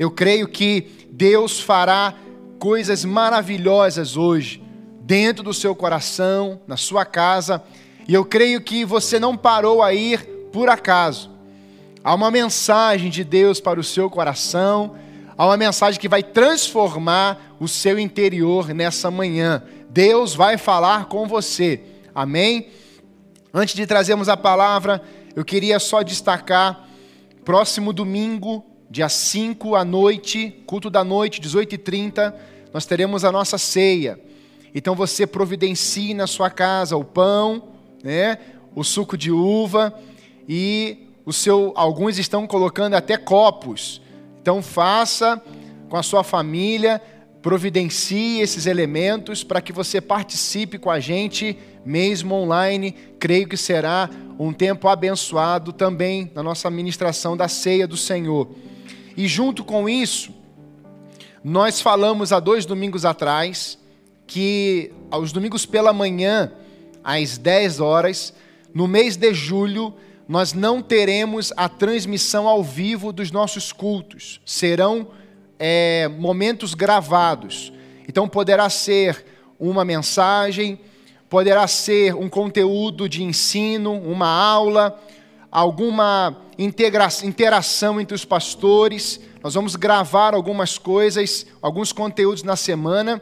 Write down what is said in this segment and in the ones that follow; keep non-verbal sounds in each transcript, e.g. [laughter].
Eu creio que Deus fará coisas maravilhosas hoje, dentro do seu coração, na sua casa, e eu creio que você não parou a ir por acaso. Há uma mensagem de Deus para o seu coração, há uma mensagem que vai transformar o seu interior nessa manhã. Deus vai falar com você. Amém? Antes de trazermos a palavra, eu queria só destacar próximo domingo, dia 5 à noite, culto da noite, 18h30, nós teremos a nossa ceia. Então você providencie na sua casa o pão, né, o suco de uva e o seu, alguns estão colocando até copos. Então faça com a sua família, providencie esses elementos para que você participe com a gente, mesmo online. Creio que será um tempo abençoado também na nossa ministração da ceia do Senhor. E junto com isso, nós falamos há dois domingos atrás que aos domingos pela manhã, às 10 horas, no mês de julho, nós não teremos a transmissão ao vivo dos nossos cultos. Serão é, momentos gravados. Então poderá ser uma mensagem, poderá ser um conteúdo de ensino, uma aula, alguma interação entre os pastores. Nós vamos gravar algumas coisas, alguns conteúdos na semana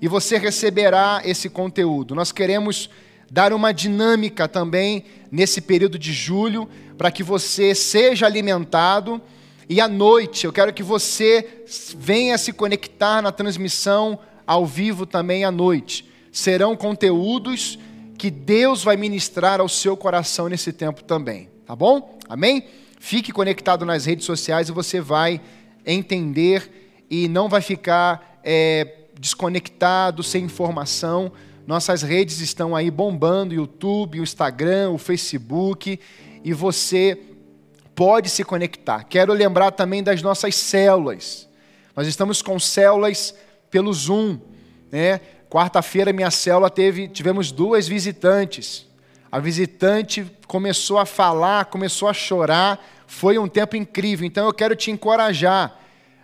e você receberá esse conteúdo. Nós queremos dar uma dinâmica também nesse período de julho, para que você seja alimentado. E à noite, eu quero que você venha se conectar na transmissão ao vivo também à noite. Serão conteúdos que Deus vai ministrar ao seu coração nesse tempo também, tá bom? Amém? Fique conectado nas redes sociais e você vai entender e não vai ficar é, desconectado, sem informação nossas redes estão aí bombando, YouTube, o Instagram, o Facebook, e você pode se conectar. Quero lembrar também das nossas células. Nós estamos com células pelo Zoom, né? Quarta-feira minha célula teve, tivemos duas visitantes. A visitante começou a falar, começou a chorar, foi um tempo incrível. Então eu quero te encorajar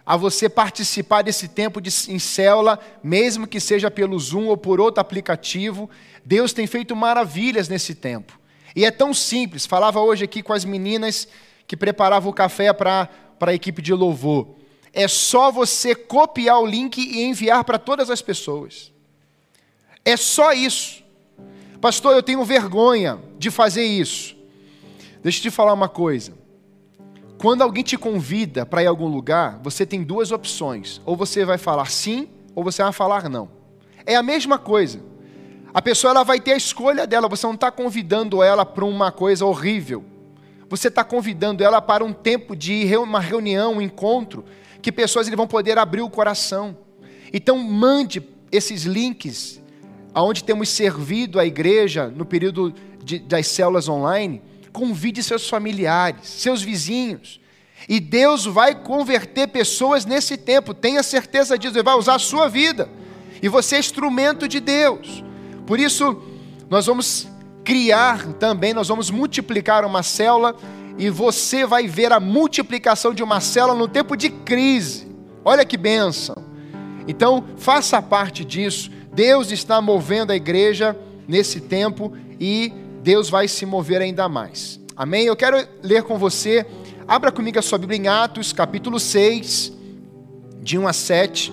a você participar desse tempo de, em célula, mesmo que seja pelo Zoom ou por outro aplicativo. Deus tem feito maravilhas nesse tempo. E é tão simples. Falava hoje aqui com as meninas que preparavam o café para a equipe de louvor. É só você copiar o link e enviar para todas as pessoas. É só isso. Pastor, eu tenho vergonha de fazer isso. Deixa eu te falar uma coisa. Quando alguém te convida para ir a algum lugar, você tem duas opções. Ou você vai falar sim, ou você vai falar não. É a mesma coisa. A pessoa ela vai ter a escolha dela. Você não está convidando ela para uma coisa horrível. Você está convidando ela para um tempo de uma reunião, um encontro, que pessoas vão poder abrir o coração. Então mande esses links aonde temos servido a igreja no período de, das células online Convide seus familiares, seus vizinhos. E Deus vai converter pessoas nesse tempo, tenha certeza disso, Ele vai usar a sua vida. E você é instrumento de Deus. Por isso, nós vamos criar também, nós vamos multiplicar uma célula e você vai ver a multiplicação de uma célula no tempo de crise. Olha que bênção. Então, faça parte disso. Deus está movendo a igreja nesse tempo e Deus vai se mover ainda mais. Amém? Eu quero ler com você, abra comigo a sua Bíblia em Atos, capítulo 6, de 1 a 7.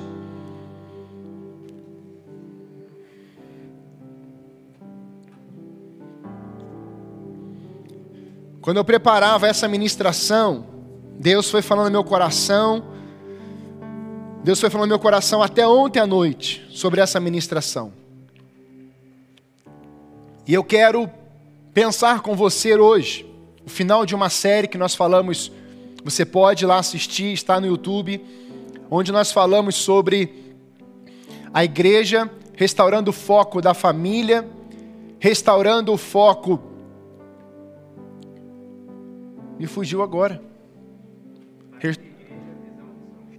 Quando eu preparava essa ministração, Deus foi falando no meu coração, Deus foi falando no meu coração até ontem à noite sobre essa ministração. E eu quero pensar com você hoje, o final de uma série que nós falamos, você pode ir lá assistir, está no YouTube, onde nós falamos sobre a igreja restaurando o foco da família, restaurando o foco. Me fugiu agora.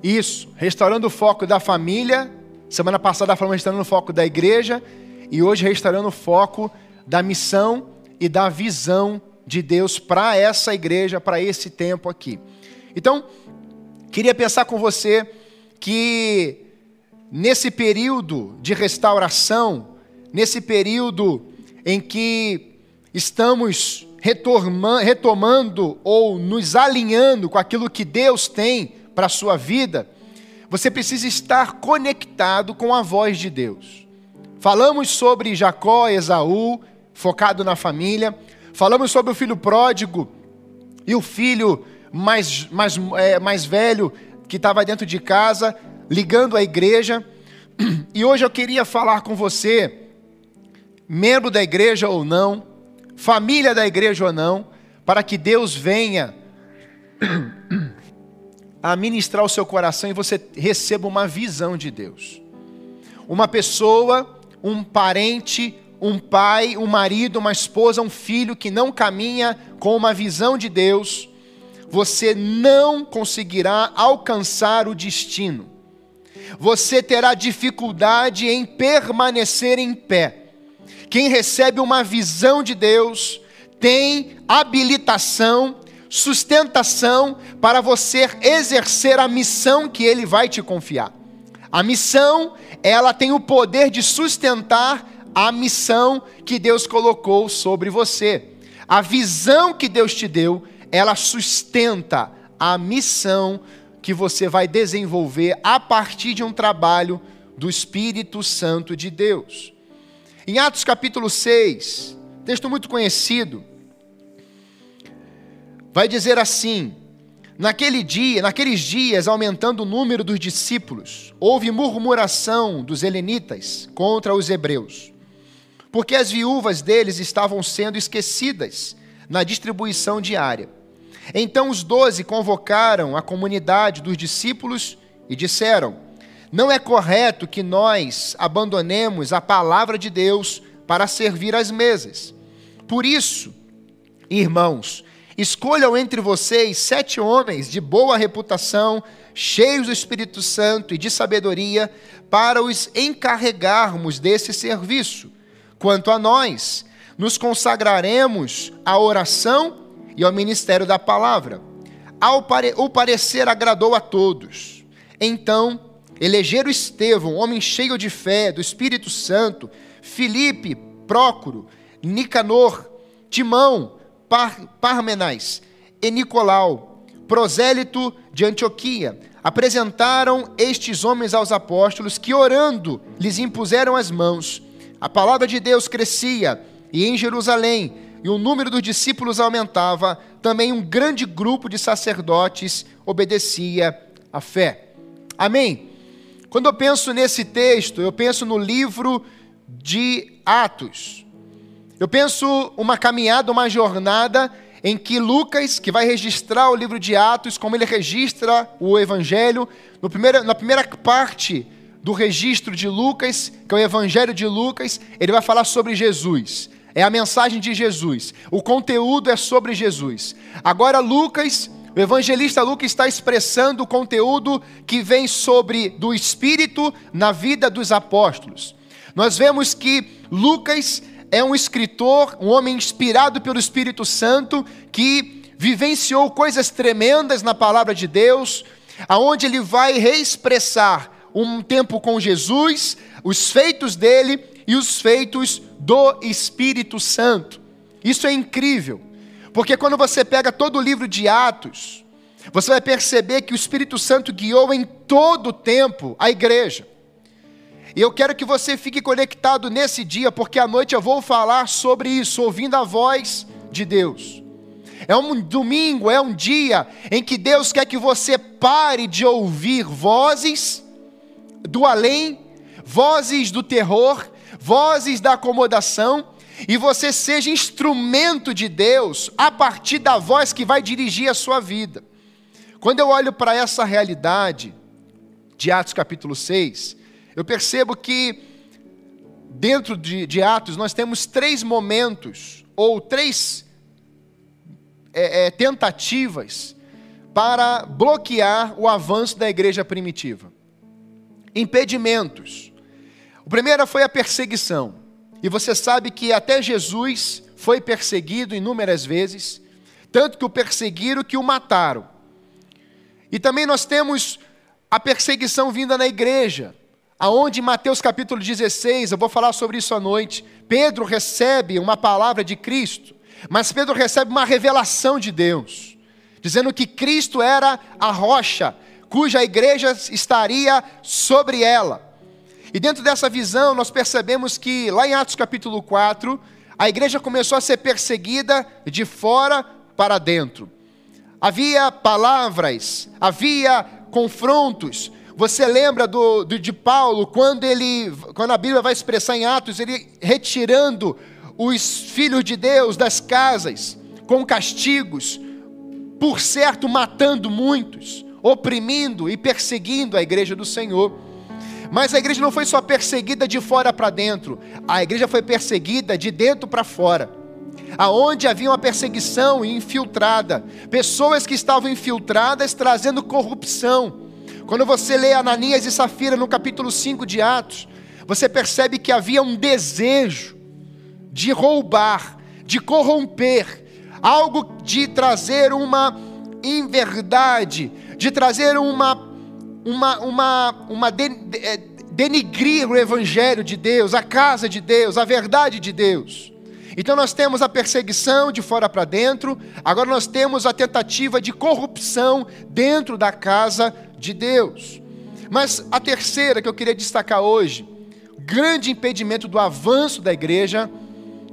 Isso, restaurando o foco da família. Semana passada falamos restaurando o foco da igreja e hoje restaurando o foco da missão e da visão de Deus para essa igreja, para esse tempo aqui. Então, Queria pensar com você que nesse período de restauração, nesse período em que estamos retomando ou nos alinhando com aquilo que Deus tem para a sua vida, você precisa estar conectado com a voz de Deus. Falamos sobre Jacó, Esaú, focado na família. Falamos sobre o filho pródigo e o filho mais, mais, é, mais velho que estava dentro de casa, ligando a igreja. [clears throat] E hoje eu queria falar com você, membro da igreja ou não, família da igreja ou não, para que Deus venha [clears throat] a ministrar o seu coração e você receba uma visão de Deus. Uma pessoa, um parente, um pai, um marido, uma esposa, um filho que não caminha com uma visão de Deus, você não conseguirá alcançar o destino. Você terá dificuldade em permanecer em pé. Quem recebe uma visão de Deus tem habilitação, sustentação para você exercer a missão que ele vai te confiar. A missão, ela tem o poder de sustentar a missão que Deus colocou sobre você. A visão que Deus te deu, ela sustenta a missão que você vai desenvolver a partir de um trabalho do Espírito Santo de Deus. Em Atos capítulo 6, texto muito conhecido, vai dizer assim: Naquele dia, naqueles dias, aumentando o número dos discípulos, houve murmuração dos helenitas contra os hebreus porque as viúvas deles estavam sendo esquecidas na distribuição diária. Então os doze convocaram a comunidade dos discípulos e disseram: Não é correto que nós abandonemos a palavra de Deus para servir às mesas. Por isso, irmãos, escolham entre vocês sete homens de boa reputação, cheios do Espírito Santo e de sabedoria, para os encarregarmos desse serviço Quanto a nós, nos consagraremos à oração e ao ministério da palavra. O parecer agradou a todos. Então, elegeram Estevão, homem cheio de fé, do Espírito Santo, Filipe, Prócoro, Nicanor, Timão, Par... Parmenais e Nicolau, prosélito de Antioquia. Apresentaram estes homens aos apóstolos que, orando, lhes impuseram as mãos a palavra de Deus crescia e em Jerusalém, e o número dos discípulos aumentava, também um grande grupo de sacerdotes obedecia à fé. Amém? Quando eu penso nesse texto, eu penso no livro de Atos. Eu penso uma caminhada, uma jornada em que Lucas, que vai registrar o livro de Atos, como ele registra o Evangelho, primeiro, na primeira parte do registro de Lucas, que é o Evangelho de Lucas, ele vai falar sobre Jesus. É a mensagem de Jesus. O conteúdo é sobre Jesus. Agora, Lucas, o evangelista Lucas está expressando o conteúdo que vem sobre do Espírito na vida dos apóstolos. Nós vemos que Lucas é um escritor, um homem inspirado pelo Espírito Santo, que vivenciou coisas tremendas na palavra de Deus, aonde ele vai reexpressar um tempo com Jesus, os feitos dele e os feitos do Espírito Santo. Isso é incrível, porque quando você pega todo o livro de Atos, você vai perceber que o Espírito Santo guiou em todo o tempo a igreja. E eu quero que você fique conectado nesse dia, porque à noite eu vou falar sobre isso, ouvindo a voz de Deus. É um domingo, é um dia em que Deus quer que você pare de ouvir vozes do além, vozes do terror, vozes da acomodação, e você seja instrumento de Deus a partir da voz que vai dirigir a sua vida. Quando eu olho para essa realidade de Atos capítulo 6, eu percebo que dentro de, de Atos nós temos três momentos, ou três é, é, tentativas para bloquear o avanço da igreja primitiva impedimentos. O primeiro foi a perseguição. E você sabe que até Jesus foi perseguido inúmeras vezes, tanto que o perseguiram que o mataram. E também nós temos a perseguição vinda na igreja, aonde em Mateus capítulo 16, eu vou falar sobre isso à noite, Pedro recebe uma palavra de Cristo, mas Pedro recebe uma revelação de Deus, dizendo que Cristo era a rocha, cuja igreja estaria sobre ela. E dentro dessa visão, nós percebemos que lá em Atos capítulo 4, a igreja começou a ser perseguida de fora para dentro. Havia palavras, havia confrontos. Você lembra do, do, de Paulo, quando ele, quando a Bíblia vai expressar em Atos, ele retirando os filhos de Deus das casas, com castigos, por certo matando muitos, oprimindo e perseguindo a igreja do Senhor. Mas a igreja não foi só perseguida de fora para dentro, a igreja foi perseguida de dentro para fora. Aonde havia uma perseguição infiltrada, pessoas que estavam infiltradas trazendo corrupção. Quando você lê Ananias e Safira no capítulo 5 de Atos, você percebe que havia um desejo de roubar, de corromper, algo de trazer uma inverdade, de trazer uma uma, uma, uma de, de, é, denigrir o Evangelho de Deus, a casa de Deus, a verdade de Deus. Então nós temos a perseguição de fora para dentro, agora nós temos a tentativa de corrupção dentro da casa de Deus. Mas a terceira que eu queria destacar hoje, grande impedimento do avanço da igreja,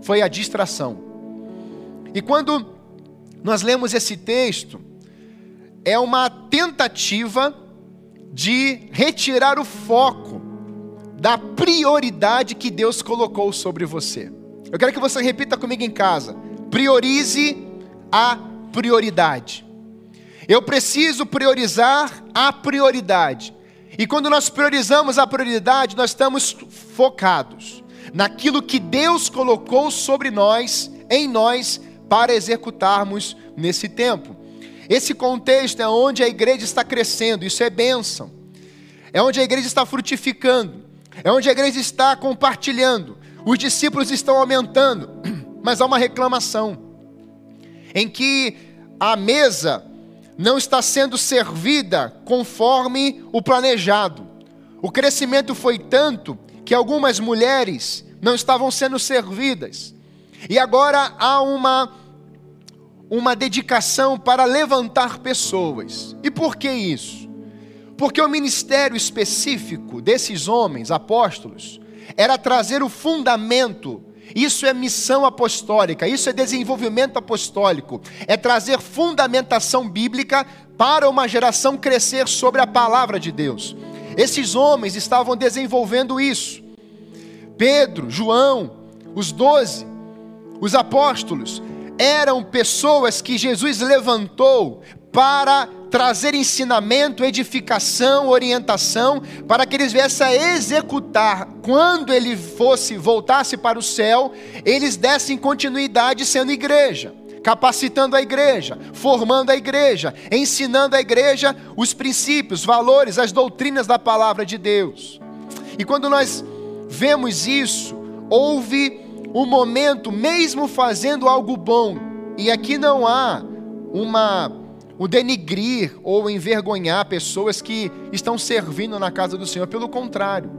foi a distração. E quando nós lemos esse texto, é uma tentativa de retirar o foco da prioridade que Deus colocou sobre você. Eu quero que você repita comigo em casa. Priorize a prioridade. Eu preciso priorizar a prioridade. E quando nós priorizamos a prioridade, nós estamos focados naquilo que Deus colocou sobre nós, em nós, para executarmos nesse tempo. Esse contexto é onde a igreja está crescendo, isso é bênção. É onde a igreja está frutificando, é onde a igreja está compartilhando. Os discípulos estão aumentando, [clears throat] mas há uma reclamação em que a mesa não está sendo servida conforme o planejado. O crescimento foi tanto que algumas mulheres não estavam sendo servidas. E agora há uma uma dedicação para levantar pessoas. E por que isso? Porque o ministério específico desses homens, apóstolos, era trazer o fundamento. Isso é missão apostólica, isso é desenvolvimento apostólico, é trazer fundamentação bíblica para uma geração crescer sobre a palavra de Deus. Esses homens estavam desenvolvendo isso. Pedro, João, os doze, os apóstolos, eram pessoas que Jesus levantou para trazer ensinamento, edificação, orientação, para que eles viessem a executar quando ele fosse, voltasse para o céu, eles dessem continuidade sendo igreja, capacitando a igreja, formando a igreja, ensinando a igreja os princípios, valores, as doutrinas da palavra de Deus. E quando nós vemos isso, houve o momento, mesmo fazendo algo bom, e aqui não há uma o denigrir ou envergonhar pessoas que estão servindo na casa do Senhor, pelo contrário.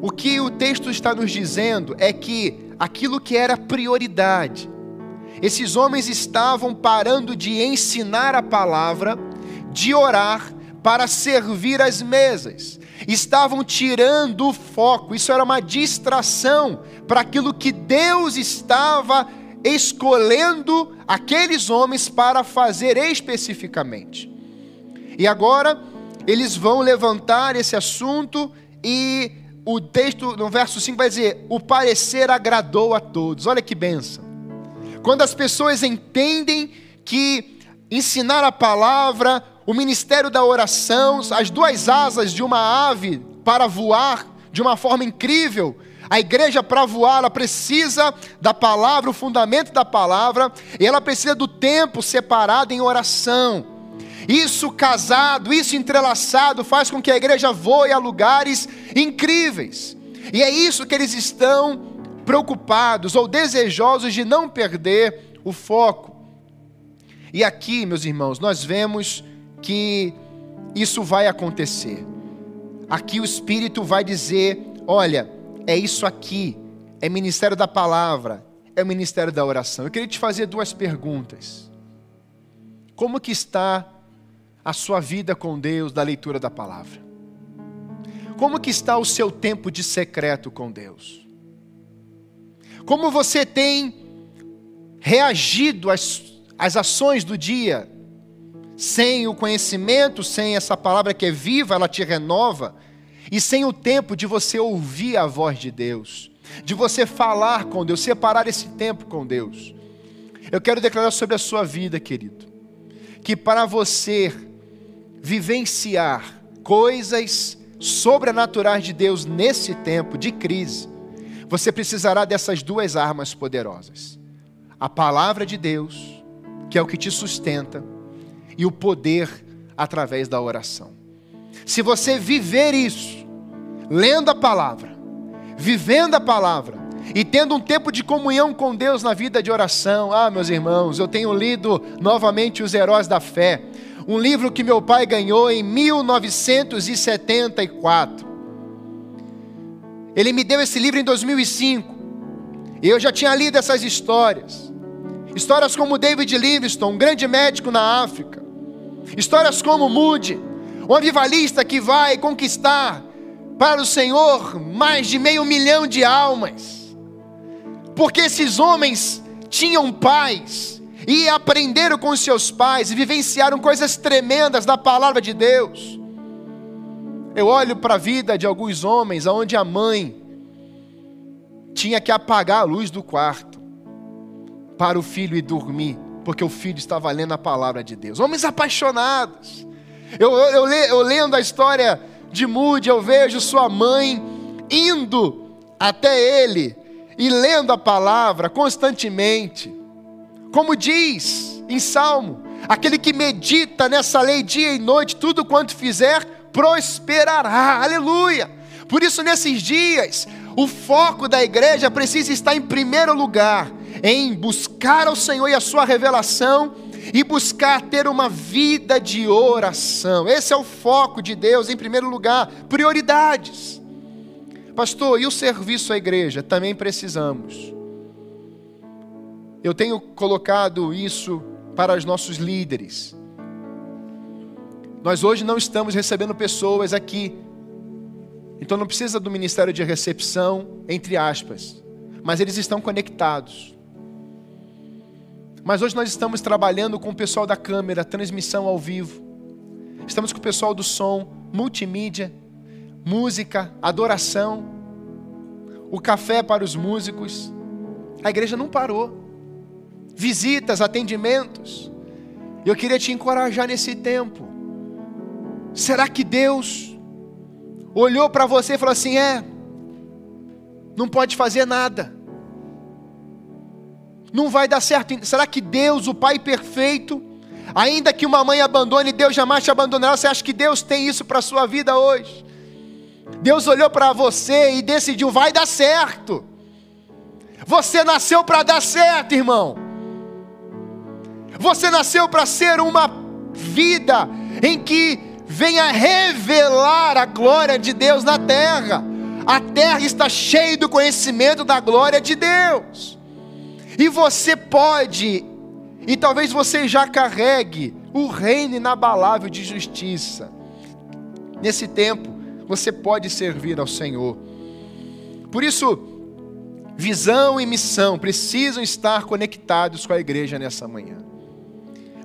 O que o texto está nos dizendo é que aquilo que era prioridade, esses homens estavam parando de ensinar a palavra, de orar, para servir as mesas. Estavam tirando o foco, isso era uma distração para aquilo que Deus estava escolhendo aqueles homens para fazer especificamente. E agora eles vão levantar esse assunto e o texto no verso 5 vai dizer: "O parecer agradou a todos". Olha que benção. Quando as pessoas entendem que ensinar a palavra, o ministério da oração, as duas asas de uma ave para voar de uma forma incrível, a igreja, para voar, ela precisa da palavra, o fundamento da palavra, e ela precisa do tempo separado em oração. Isso casado, isso entrelaçado, faz com que a igreja voe a lugares incríveis. E é isso que eles estão preocupados ou desejosos de não perder o foco. E aqui, meus irmãos, nós vemos que isso vai acontecer. Aqui o Espírito vai dizer: olha, é isso aqui, é ministério da palavra, é o ministério da oração. Eu queria te fazer duas perguntas. Como que está a sua vida com Deus da leitura da palavra? Como que está o seu tempo de secreto com Deus? Como você tem reagido às, às ações do dia sem o conhecimento, sem essa palavra que é viva, ela te renova, e sem o tempo de você ouvir a voz de Deus, de você falar com Deus, separar esse tempo com Deus. Eu quero declarar sobre a sua vida, querido, que para você vivenciar coisas sobrenaturais de Deus nesse tempo de crise, você precisará dessas duas armas poderosas: a palavra de Deus, que é o que te sustenta, e o poder através da oração. Se você viver isso, lendo a palavra, vivendo a palavra e tendo um tempo de comunhão com Deus na vida de oração, ah, meus irmãos, eu tenho lido novamente Os Heróis da Fé, um livro que meu pai ganhou em 1974. Ele me deu esse livro em 2005. E eu já tinha lido essas histórias. Histórias como David Livingstone, um grande médico na África. Histórias como Moody, um avivalista que vai conquistar para o Senhor mais de meio milhão de almas. Porque esses homens tinham pais e aprenderam com seus pais e vivenciaram coisas tremendas da palavra de Deus. Eu olho para a vida de alguns homens onde a mãe tinha que apagar a luz do quarto para o filho ir dormir porque o filho estava lendo a palavra de Deus. Homens apaixonados. Eu, eu, eu lendo a história de Moody, eu vejo sua mãe indo até ele e lendo a palavra constantemente. Como diz em Salmo, aquele que medita nessa lei dia e noite, tudo quanto fizer, prosperará. Aleluia! Por isso, nesses dias, o foco da igreja precisa estar em primeiro lugar em buscar ao Senhor e a sua revelação e buscar ter uma vida de oração. Esse é o foco de Deus em primeiro lugar, prioridades. Pastor, e o serviço à igreja? Também precisamos. Eu tenho colocado isso para os nossos líderes. Nós hoje não estamos recebendo pessoas aqui. Então não precisa do ministério de recepção, entre aspas. Mas eles estão conectados. Mas hoje nós estamos trabalhando com o pessoal da câmera, transmissão ao vivo. Estamos com o pessoal do som, multimídia, música, adoração, o café para os músicos. A igreja não parou. Visitas, atendimentos. Eu queria te encorajar nesse tempo. Será que Deus olhou para você e falou assim: é, não pode fazer nada não vai dar certo. Será que Deus, o Pai perfeito, ainda que uma mãe abandone, Deus jamais te abandonará? Você acha que Deus tem isso para a sua vida hoje? Deus olhou para você e decidiu: vai dar certo. Você nasceu para dar certo, irmão. Você nasceu para ser uma vida em que venha revelar a glória de Deus na terra. A terra está cheia do conhecimento da glória de Deus. E você pode, e talvez você já carregue o reino inabalável de justiça. Nesse tempo, você pode servir ao Senhor. Por isso, visão e missão precisam estar conectados com a igreja nessa manhã.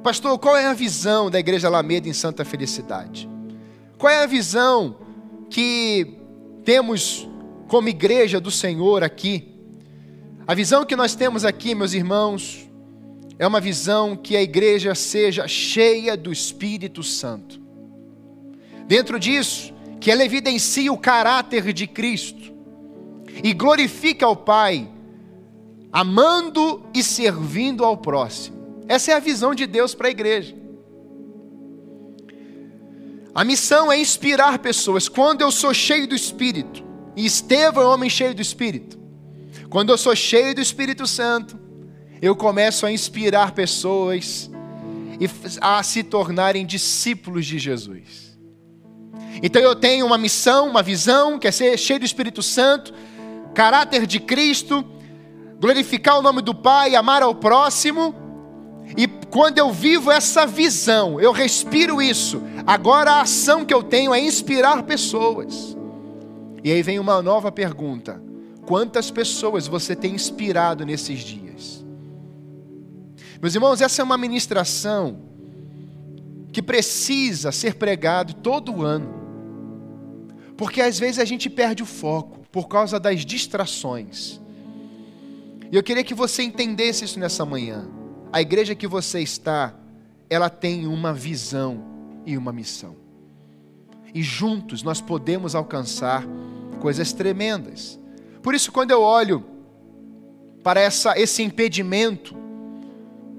Pastor, qual é a visão da Igreja Alameda em Santa Felicidade? Qual é a visão que temos como igreja do Senhor aqui? A visão que nós temos aqui, meus irmãos, é uma visão que a igreja seja cheia do Espírito Santo. Dentro disso, que ela evidencie o caráter de Cristo e glorifique ao Pai, amando e servindo ao próximo. Essa é a visão de Deus para a igreja. A missão é inspirar pessoas. Quando eu sou cheio do Espírito, e Estevão é um homem cheio do Espírito, quando eu sou cheio do Espírito Santo, eu começo a inspirar pessoas e a se tornarem discípulos de Jesus. Então eu tenho uma missão, uma visão, que é ser cheio do Espírito Santo, caráter de Cristo, glorificar o nome do Pai, amar ao próximo. E quando eu vivo essa visão, eu respiro isso. Agora a ação que eu tenho é inspirar pessoas. E aí vem uma nova pergunta: quantas pessoas você tem inspirado nesses dias? Meus irmãos, essa é uma ministração que precisa ser pregado todo ano. Porque às vezes a gente perde o foco por causa das distrações. E eu queria que você entendesse isso nessa manhã. A igreja que você está, ela tem uma visão e uma missão. E juntos nós podemos alcançar coisas tremendas. Por isso, quando eu olho para essa, esse impedimento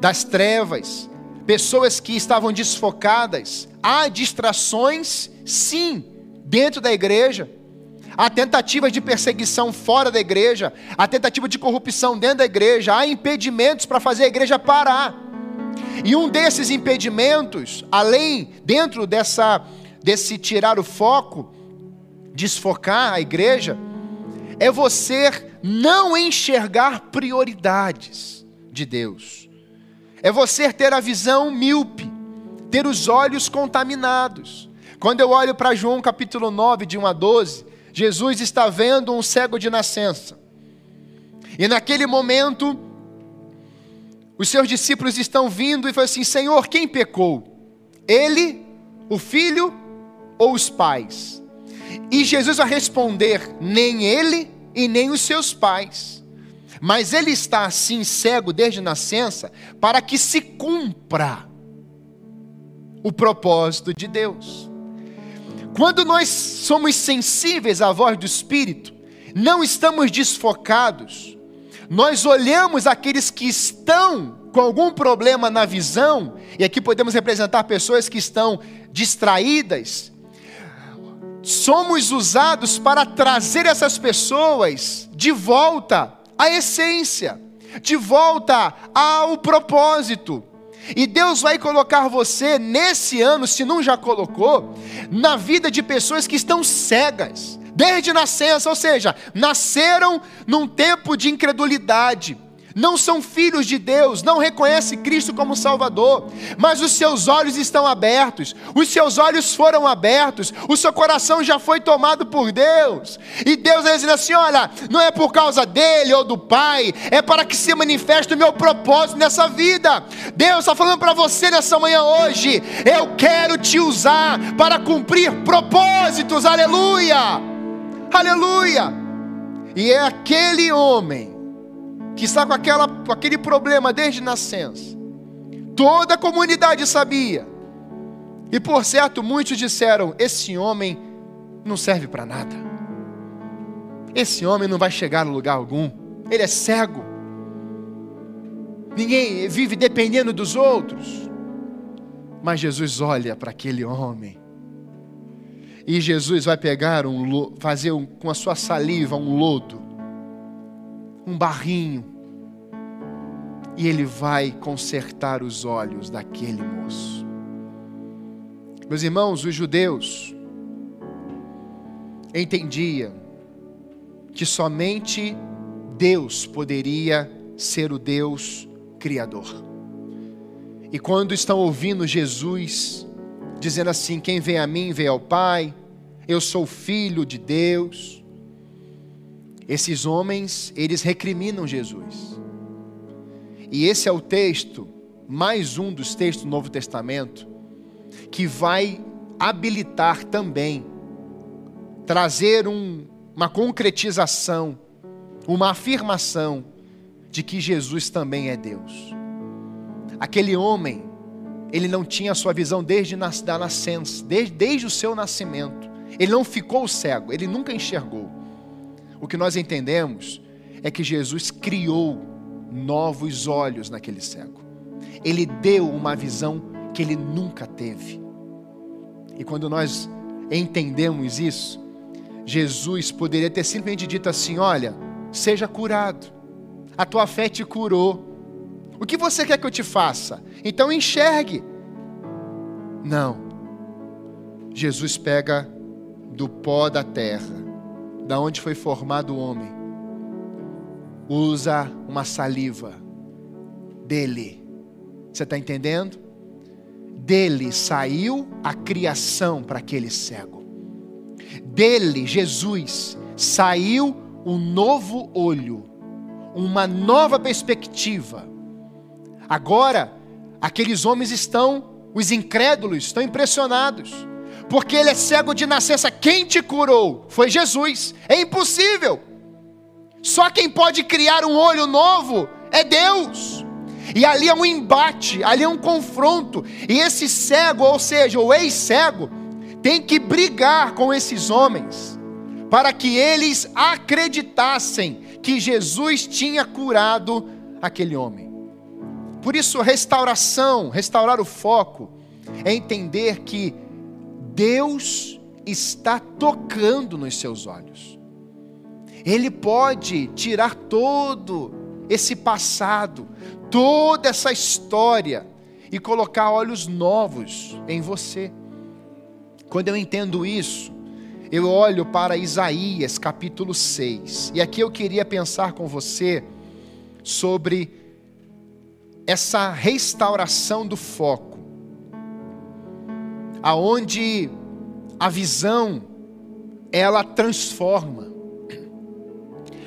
das trevas, pessoas que estavam desfocadas, há distrações, sim, dentro da igreja, há tentativas de perseguição fora da igreja, há tentativa de corrupção dentro da igreja, há impedimentos para fazer a igreja parar. E um desses impedimentos, além dentro dessa desse tirar o foco, desfocar a igreja, é você não enxergar prioridades de Deus. É você ter a visão míope, ter os olhos contaminados. Quando eu olho para João capítulo 9, de 1 a 12, Jesus está vendo um cego de nascença. E naquele momento, os seus discípulos estão vindo e falam assim: Senhor, quem pecou? Ele, o filho ou os pais? E Jesus vai responder: nem ele e nem os seus pais. Mas ele está assim cego desde nascença para que se cumpra o propósito de Deus. Quando nós somos sensíveis à voz do Espírito, não estamos desfocados, nós olhamos aqueles que estão com algum problema na visão, e aqui podemos representar pessoas que estão distraídas, somos usados para trazer essas pessoas de volta à essência, de volta ao propósito. E Deus vai colocar você nesse ano, se não já colocou, na vida de pessoas que estão cegas, desde nascença, ou seja, nasceram num tempo de incredulidade, não são filhos de Deus, não reconhecem Cristo como Salvador, mas os seus olhos estão abertos, os seus olhos foram abertos, o seu coração já foi tomado por Deus, e Deus está dizendo assim: olha, não é por causa dele ou do Pai, é para que se manifeste o meu propósito nessa vida. Deus está falando para você nessa manhã hoje: eu quero te usar para cumprir propósitos, aleluia, aleluia. E é aquele homem que está com, aquela, com aquele problema desde nascença. Toda a comunidade sabia. E por certo, muitos disseram: esse homem não serve para nada. Esse homem não vai chegar a lugar algum. Ele é cego. Ninguém vive dependendo dos outros. Mas Jesus olha para aquele homem. E Jesus vai pegar um fazer com a sua saliva um lodo um barrinho, e ele vai consertar os olhos daquele moço. Meus irmãos, os judeus entendiam que somente Deus poderia ser o Deus criador. E quando estão ouvindo Jesus dizendo assim: Quem vem a mim, vem ao Pai, eu sou filho de Deus. Esses homens, eles recriminam Jesus. E esse é o texto, mais um dos textos do Novo Testamento, que vai habilitar também, trazer um, uma concretização, uma afirmação de que Jesus também é Deus. Aquele homem, ele não tinha sua visão desde da nascença, desde, desde o seu nascimento. Ele não ficou cego, ele nunca enxergou. O que nós entendemos é que Jesus criou novos olhos naquele cego. Ele deu uma visão que ele nunca teve. E quando nós entendemos isso, Jesus poderia ter simplesmente dito assim: Olha, seja curado, a tua fé te curou, O que você quer que eu te faça? Então enxergue. Não. Jesus pega do pó da terra, da onde foi formado o homem, usa uma saliva dele. Você está entendendo? Dele saiu a criação para aquele cego. Dele, Jesus, saiu um novo olho, uma nova perspectiva. Agora, aqueles homens estão, os incrédulos, estão impressionados, porque ele é cego de nascença. Quem te curou? Foi Jesus. É impossível. Só quem pode criar um olho novo é Deus. E ali é um embate, ali é um confronto. E esse cego, ou seja, o ex-cego, tem que brigar com esses homens para que eles acreditassem que Jesus tinha curado aquele homem. Por isso, restauração, restaurar o foco, é entender que Deus está tocando nos seus olhos. Ele pode tirar todo esse passado, toda essa história e colocar olhos novos em você. Quando eu entendo isso, eu olho para Isaías capítulo 6. E aqui eu queria pensar com você sobre essa restauração do foco. Aonde a visão ela transforma.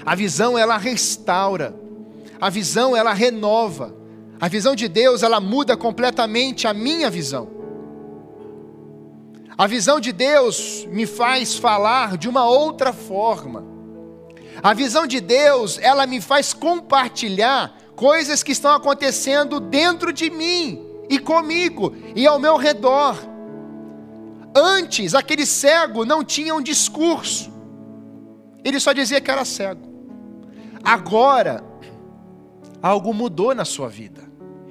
A visão ela restaura. A visão ela renova. A visão de Deus ela muda completamente a minha visão. A visão de Deus me faz falar de uma outra forma. A visão de Deus, ela me faz compartilhar coisas que estão acontecendo dentro de mim e comigo e ao meu redor. Antes, aquele cego não tinha um discurso. Ele só dizia que era cego. Agora, algo mudou na sua vida.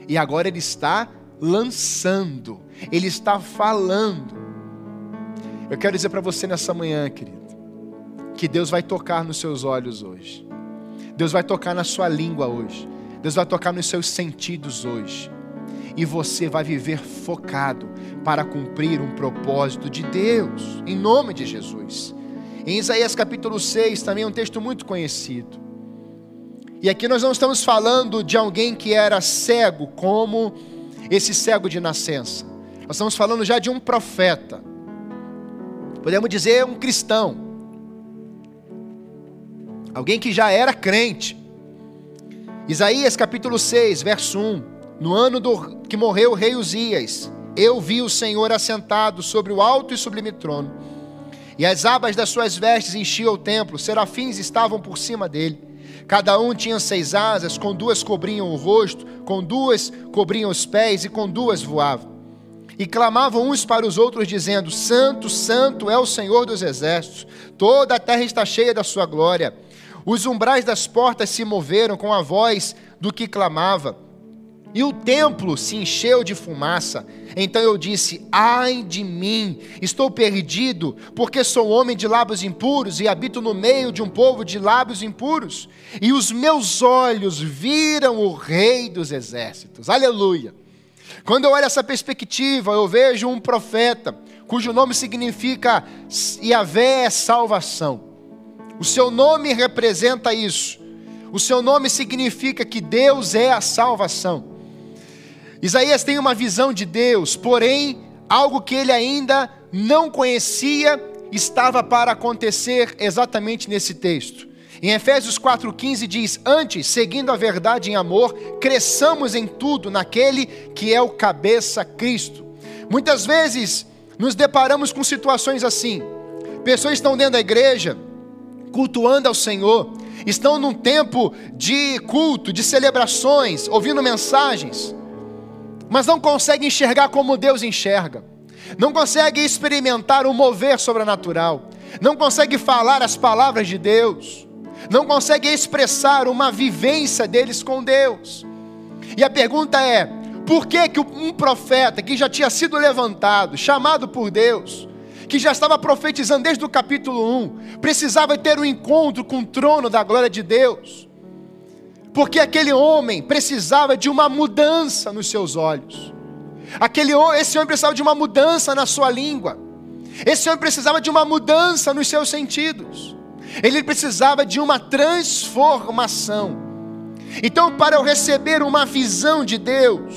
E agora ele está lançando, ele está falando. Eu quero dizer para você nessa manhã, querido, que Deus vai tocar nos seus olhos hoje. Deus vai tocar na sua língua hoje. Deus vai tocar nos seus sentidos hoje. E você vai viver focado para cumprir um propósito de Deus, em nome de Jesus. Em Isaías capítulo 6, também é um texto muito conhecido. E aqui nós não estamos falando de alguém que era cego, como esse cego de nascença. Nós estamos falando já de um profeta podemos dizer um cristão, alguém que já era crente. Isaías capítulo 6, verso 1: No ano do, que morreu o rei Uzias, eu vi o Senhor assentado sobre o alto e sublime trono, e as abas das suas vestes enchiam o templo, serafins estavam por cima dele. Cada um tinha seis asas, com duas cobriam o rosto, com duas cobriam os pés e com duas voavam e clamavam uns para os outros, dizendo: Santo, Santo é o Senhor dos exércitos, toda a terra está cheia da sua glória. Os umbrais das portas se moveram com a voz do que clamava, e o templo se encheu de fumaça. Então eu disse: Ai de mim, estou perdido, porque sou homem de lábios impuros e habito no meio de um povo de lábios impuros, e os meus olhos viram o Rei dos exércitos. Aleluia. Quando eu olho essa perspectiva, eu vejo um profeta cujo nome significa Yahvé é salvação. O seu nome representa isso. O seu nome significa que Deus é a salvação. Isaías tem uma visão de Deus, porém, algo que ele ainda não conhecia estava para acontecer exatamente nesse texto. Em Efésios 4,15 diz: Antes, seguindo a verdade em amor, cresçamos em tudo naquele que é o cabeça Cristo. Muitas vezes nos deparamos com situações assim. Pessoas estão dentro da igreja, cultuando ao Senhor, estão num tempo de culto, de celebrações, ouvindo mensagens, mas não conseguem enxergar como Deus enxerga, não conseguem experimentar o mover sobrenatural, não conseguem falar as palavras de Deus não conseguem expressar uma vivência deles com Deus. E a pergunta é: por que, que um profeta que já tinha sido levantado, chamado por Deus, que já estava profetizando desde o capítulo 1, precisava ter um encontro com o trono da glória de Deus? Porque aquele homem precisava de uma mudança nos seus olhos. Aquele, esse homem precisava de uma mudança na sua língua. Esse homem precisava de uma mudança nos seus sentidos. Ele precisava de uma transformação. Então, para eu receber uma visão de Deus,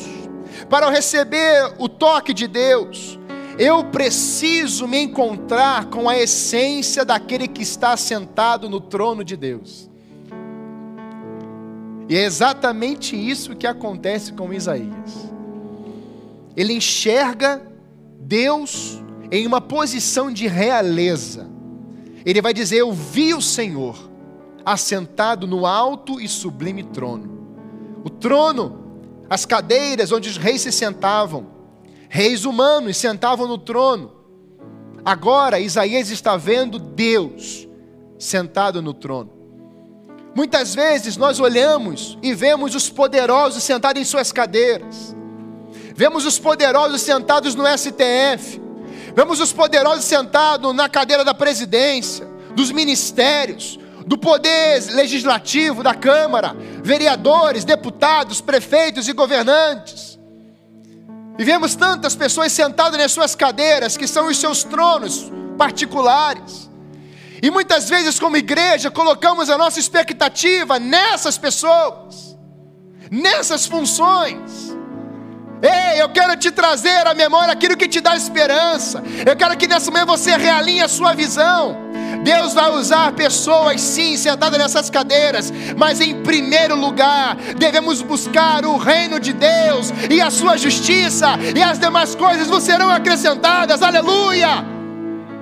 para eu receber o toque de Deus, eu preciso me encontrar com a essência daquele que está sentado no trono de Deus. E é exatamente isso que acontece com Isaías. Ele enxerga Deus em uma posição de realeza. Ele vai dizer: Eu vi o Senhor assentado no alto e sublime trono. O trono, as cadeiras onde os reis se sentavam, reis humanos sentavam no trono. Agora Isaías está vendo Deus sentado no trono. Muitas vezes nós olhamos e vemos os poderosos sentados em suas cadeiras, vemos os poderosos sentados no STF, vemos os poderosos sentados na cadeira da presidência, dos ministérios, do poder legislativo, da Câmara, vereadores, deputados, prefeitos e governantes. E vemos tantas pessoas sentadas nas suas cadeiras, que são os seus tronos particulares. E muitas vezes, como igreja, colocamos a nossa expectativa nessas pessoas, nessas funções. Ei, eu quero te trazer à memória aquilo que te dá esperança. Eu quero que nessa manhã você realinhe a sua visão. Deus vai usar pessoas, sim, sentadas nessas cadeiras, mas em primeiro lugar, devemos buscar o reino de Deus e a sua justiça, e as demais coisas vos serão acrescentadas, aleluia!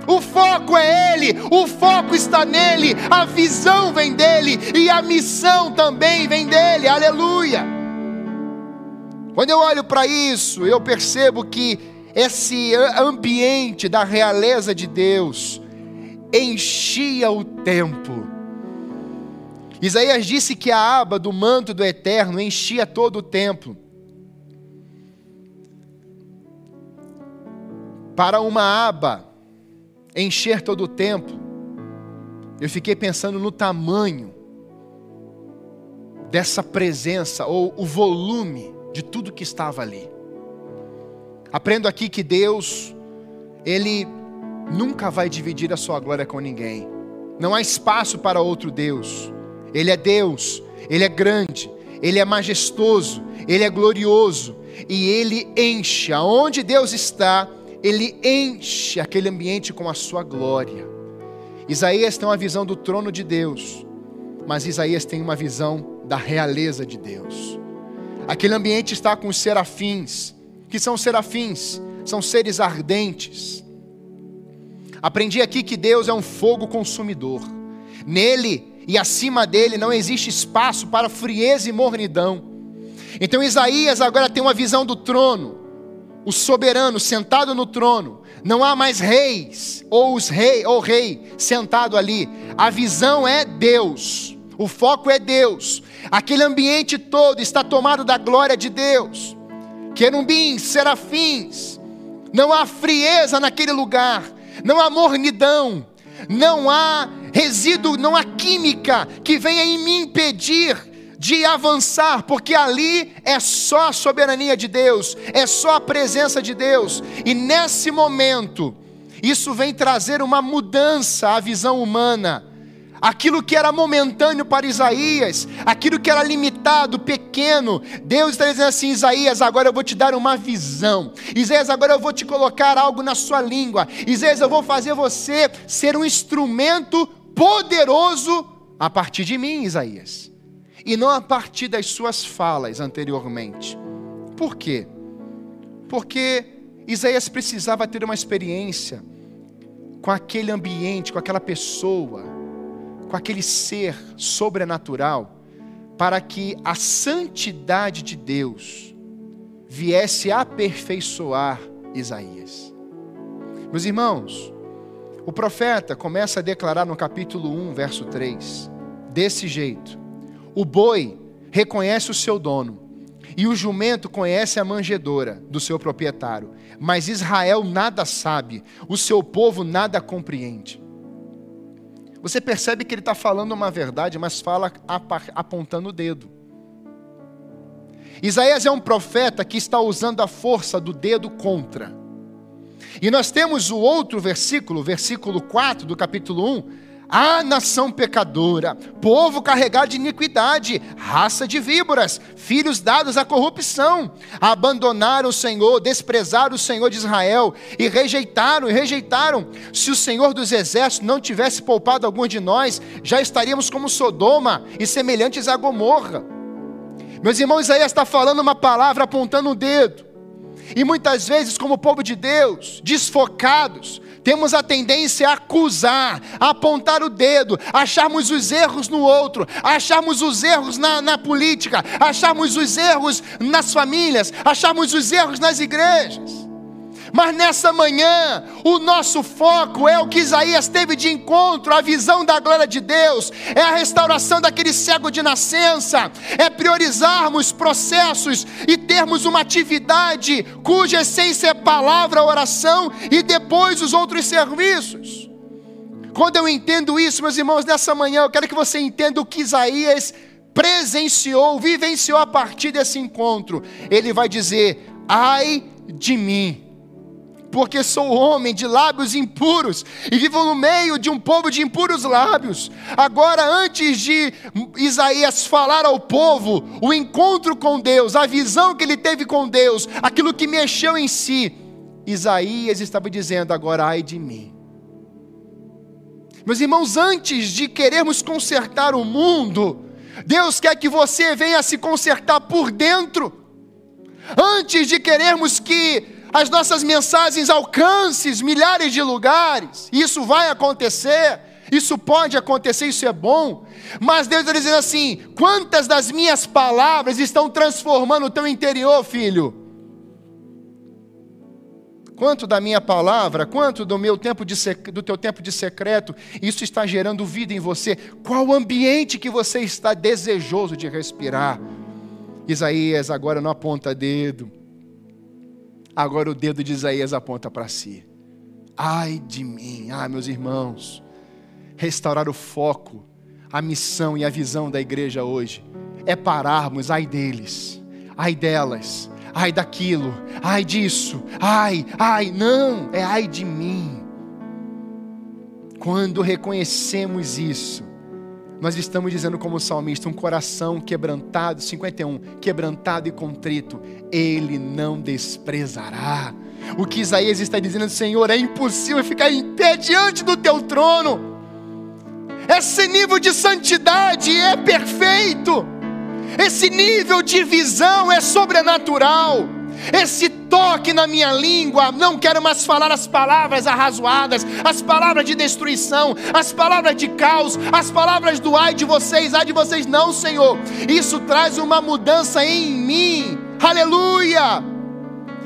O foco é Ele, o foco está nele, a visão vem dele e a missão também vem dele, aleluia! Quando eu olho para isso, eu percebo que esse ambiente da realeza de Deus, enchia o templo. Isaías disse que a aba do manto do eterno enchia todo o templo. Para uma aba encher todo o templo, eu fiquei pensando no tamanho dessa presença, ou o volume de tudo que estava ali. Aprendo aqui que Deus, Ele nunca vai dividir a sua glória com ninguém. Não há espaço para outro Deus. Ele é Deus, ele é grande, ele é majestoso, ele é glorioso e ele enche. Aonde Deus está, ele enche aquele ambiente com a sua glória. Isaías tem uma visão do trono de Deus, mas Isaías tem uma visão da realeza de Deus. Aquele ambiente está com os serafins. que são serafins? São seres ardentes Aprendi aqui que Deus é um fogo consumidor. Nele e acima dele não existe espaço para frieza e mornidão. Então Isaías agora tem uma visão do trono, o soberano sentado no trono. Não há mais reis ou os rei ou rei sentado ali. A visão é Deus. O foco é Deus. Aquele ambiente todo está tomado da glória de Deus. Querumbins, serafins. Não há frieza naquele lugar não há mornidão, não há resíduo, não há química que venha me impedir de avançar, porque ali é só a soberania de Deus, é só a presença de Deus, e nesse momento, isso vem trazer uma mudança à visão humana Aquilo que era momentâneo para Isaías, aquilo que era limitado, pequeno, Deus está dizendo assim: Isaías, agora eu vou te dar uma visão. Isaías, agora eu vou te colocar algo na sua língua. Isaías, eu vou fazer você ser um instrumento poderoso a partir de mim, Isaías, e não a partir das suas falas anteriormente. Por quê? Porque Isaías precisava ter uma experiência com aquele ambiente, com aquela pessoa com aquele ser sobrenatural, para que a santidade de Deus viesse aperfeiçoar Isaías. Meus irmãos, o profeta começa a declarar no capítulo 1, verso 3, desse jeito: O boi reconhece o seu dono, e o jumento conhece a manjedora do seu proprietário, mas Israel nada sabe, o seu povo nada compreende. Você percebe que ele está falando uma verdade, mas fala apontando o dedo. Isaías é um profeta que está usando a força do dedo contra. E nós temos o outro versículo, versículo 4 do capítulo 1, a nação pecadora, povo carregado de iniquidade, raça de víboras, filhos dados à corrupção, abandonaram o Senhor, desprezaram o Senhor de Israel e rejeitaram e rejeitaram. Se o Senhor dos exércitos não tivesse poupado algum de nós, já estaríamos como Sodoma e semelhantes a Gomorra. Meus irmãos, Isaías está falando uma palavra apontando o um dedo. E muitas vezes, como povo de Deus, desfocados, temos a tendência a acusar, a apontar o dedo, acharmos os erros no outro, acharmos os erros na, na política, acharmos os erros nas famílias, acharmos os erros nas igrejas. Mas nessa manhã, o nosso foco é o que Isaías teve de encontro, a visão da glória de Deus, é a restauração daquele cego de nascença, é priorizarmos processos e termos uma atividade cuja essência é palavra, oração e depois os outros serviços. Quando eu entendo isso, meus irmãos, nessa manhã, eu quero que você entenda o que Isaías presenciou, vivenciou a partir desse encontro. Ele vai dizer: ai de mim porque sou homem de lábios impuros e vivo no meio de um povo de impuros lábios. Agora, antes de Isaías falar ao povo o encontro com Deus, a visão que ele teve com Deus, aquilo que mexeu em si, Isaías estava dizendo: agora ai de mim. Meus irmãos, antes de querermos consertar o mundo, Deus quer que você venha se consertar por dentro. Antes de querermos que as nossas mensagens alcancem milhares de lugares. Isso vai acontecer, isso pode acontecer, isso é bom. Mas Deus está dizendo assim: quantas das minhas palavras estão transformando o teu interior, filho? Quanto da minha palavra, quanto do meu tempo de do teu tempo de secreto, isso está gerando vida em você? Qual ambiente que você está desejoso de respirar? Isaías agora não aponta dedo, Agora o dedo de Isaías aponta para si. Ai de mim, ai meus irmãos, restaurar o foco, a missão e a visão da igreja hoje é pararmos, ai deles, ai delas, ai daquilo, ai disso, ai, ai, não, é ai de mim. Quando reconhecemos isso, nós estamos dizendo como salmista, um coração quebrantado, 51, quebrantado e contrito, ele não desprezará. O que Isaías está dizendo, Senhor, é impossível ficar em pé diante do teu trono. Esse nível de santidade é perfeito. Esse nível de visão é sobrenatural esse toque na minha língua, não quero mais falar as palavras arrazoadas, as palavras de destruição, as palavras de caos, as palavras do ai de vocês, ai de vocês, não, Senhor. Isso traz uma mudança em mim, aleluia.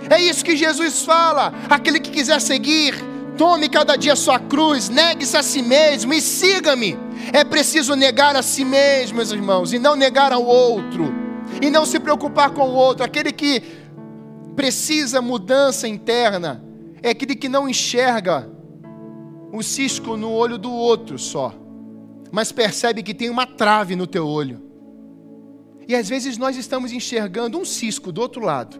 É isso que Jesus fala. Aquele que quiser seguir, tome cada dia sua cruz, negue-se a si mesmo e siga-me. É preciso negar a si mesmo, meus irmãos, e não negar ao outro, e não se preocupar com o outro. Aquele que precisa mudança interna é aquele que não enxerga o cisco no olho do outro só, mas percebe que tem uma trave no teu olho. E às vezes nós estamos enxergando um cisco do outro lado,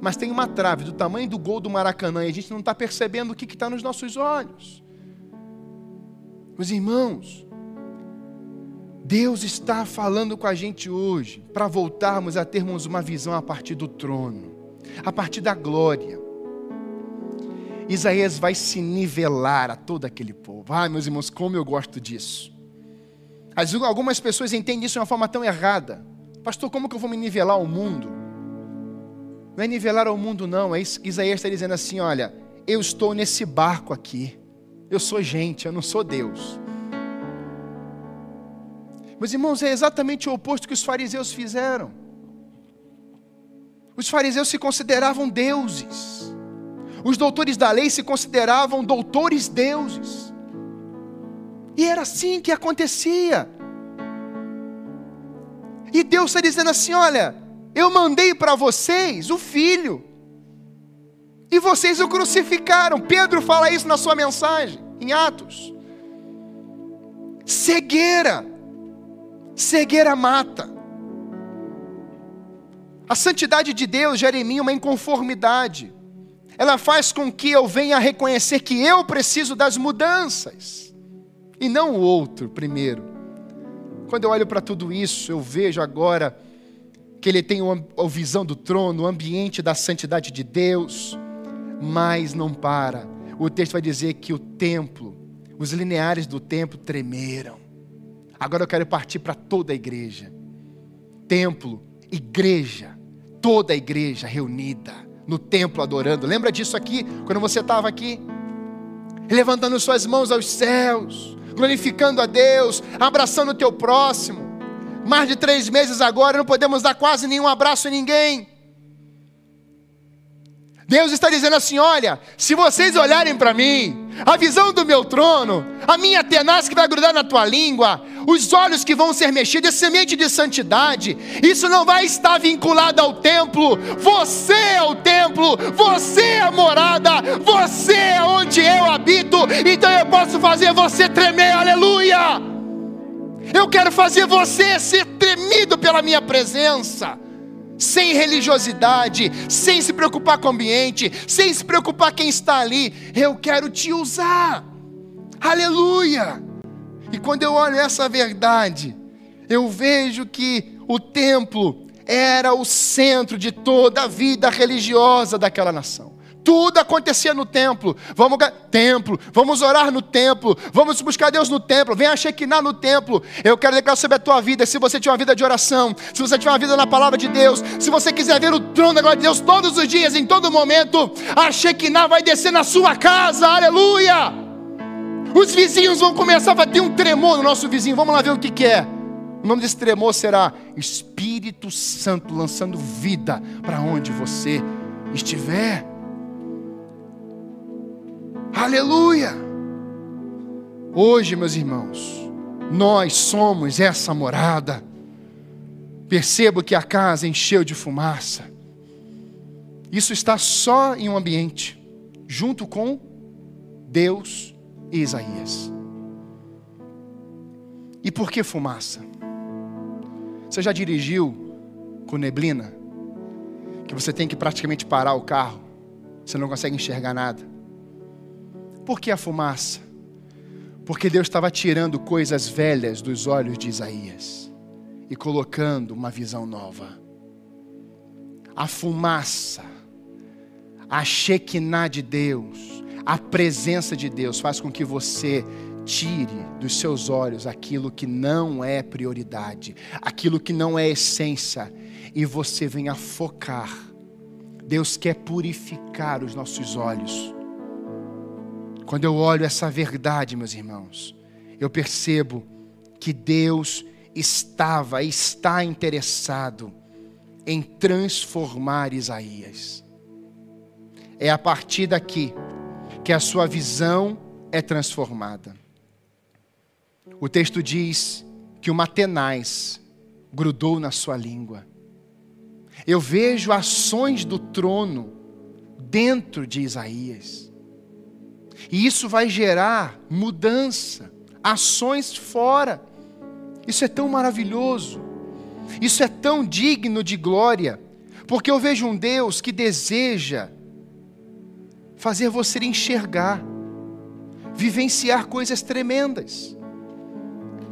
mas tem uma trave do tamanho do gol do Maracanã e a gente não está percebendo o que está nos nossos olhos. Meus irmãos, Deus está falando com a gente hoje para voltarmos a termos uma visão a partir do trono a partir da glória. Isaías vai se nivelar a todo aquele povo. Ai, meus irmãos, como eu gosto disso. Algumas pessoas entendem isso de uma forma tão errada. Pastor, como que eu vou me nivelar ao mundo? Não é nivelar ao mundo, não. É isso Isaías está dizendo assim: olha, eu estou nesse barco aqui. Eu sou gente, eu não sou Deus. Meus irmãos, é exatamente o oposto que os fariseus fizeram. Os fariseus se consideravam deuses. Os doutores da lei se consideravam doutores deuses. E era assim que acontecia. E Deus está dizendo assim: olha, eu mandei para vocês o filho, e vocês o crucificaram. Pedro fala isso na sua mensagem, em Atos. Cegueira, cegueira mata. A santidade de Deus gera em mim uma inconformidade. Ela faz com que eu venha reconhecer que eu preciso das mudanças e não o outro primeiro. Quando eu olho para tudo isso, eu vejo agora que ele tem a visão do trono, o ambiente da santidade de Deus, mas não para. O texto vai dizer que o templo, os lineares do templo tremeram. Agora eu quero partir para toda a igreja. Templo, igreja, toda a igreja reunida no templo adorando. Lembra disso aqui, quando você estava aqui? Levantando suas mãos aos céus, glorificando a Deus, abraçando o teu próximo mais de três meses agora, não podemos dar quase nenhum abraço a ninguém. Deus está dizendo assim: olha, se vocês olharem para mim, a visão do meu trono, a minha tenaz que vai grudar na tua língua, os olhos que vão ser mexidos, essa semente de santidade, isso não vai estar vinculado ao templo, você é o templo, você é a morada, você é onde eu habito, então eu posso fazer você tremer, aleluia! Eu quero fazer você ser temido pela minha presença. Sem religiosidade, sem se preocupar com o ambiente, sem se preocupar quem está ali. Eu quero te usar. Aleluia! E quando eu olho essa verdade, eu vejo que o templo era o centro de toda a vida religiosa daquela nação. Tudo acontecia no templo. Vamos templo, vamos orar no templo, vamos buscar Deus no templo. Venha Shekinah no templo. Eu quero declarar sobre a tua vida. Se você tiver uma vida de oração, se você tiver uma vida na palavra de Deus, se você quiser ver o trono da glória de Deus todos os dias, em todo momento, a Shekinah vai descer na sua casa. Aleluia! Os vizinhos vão começar a ter um tremor no nosso vizinho. Vamos lá ver o que, que é. O nome desse tremor será Espírito Santo lançando vida para onde você estiver. Aleluia! Hoje, meus irmãos, nós somos essa morada. Percebo que a casa encheu de fumaça. Isso está só em um ambiente, junto com Deus e Isaías. E por que fumaça? Você já dirigiu com neblina? Que você tem que praticamente parar o carro, você não consegue enxergar nada. Por que a fumaça? Porque Deus estava tirando coisas velhas dos olhos de Isaías e colocando uma visão nova. A fumaça, a Shekinah de Deus, a presença de Deus faz com que você tire dos seus olhos aquilo que não é prioridade, aquilo que não é essência, e você venha focar. Deus quer purificar os nossos olhos quando eu olho essa verdade, meus irmãos, eu percebo que Deus estava e está interessado em transformar Isaías. É a partir daqui que a sua visão é transformada. O texto diz que uma tenaz grudou na sua língua. Eu vejo ações do trono dentro de Isaías. E isso vai gerar mudança, ações fora. Isso é tão maravilhoso. Isso é tão digno de glória. Porque eu vejo um Deus que deseja fazer você enxergar, vivenciar coisas tremendas.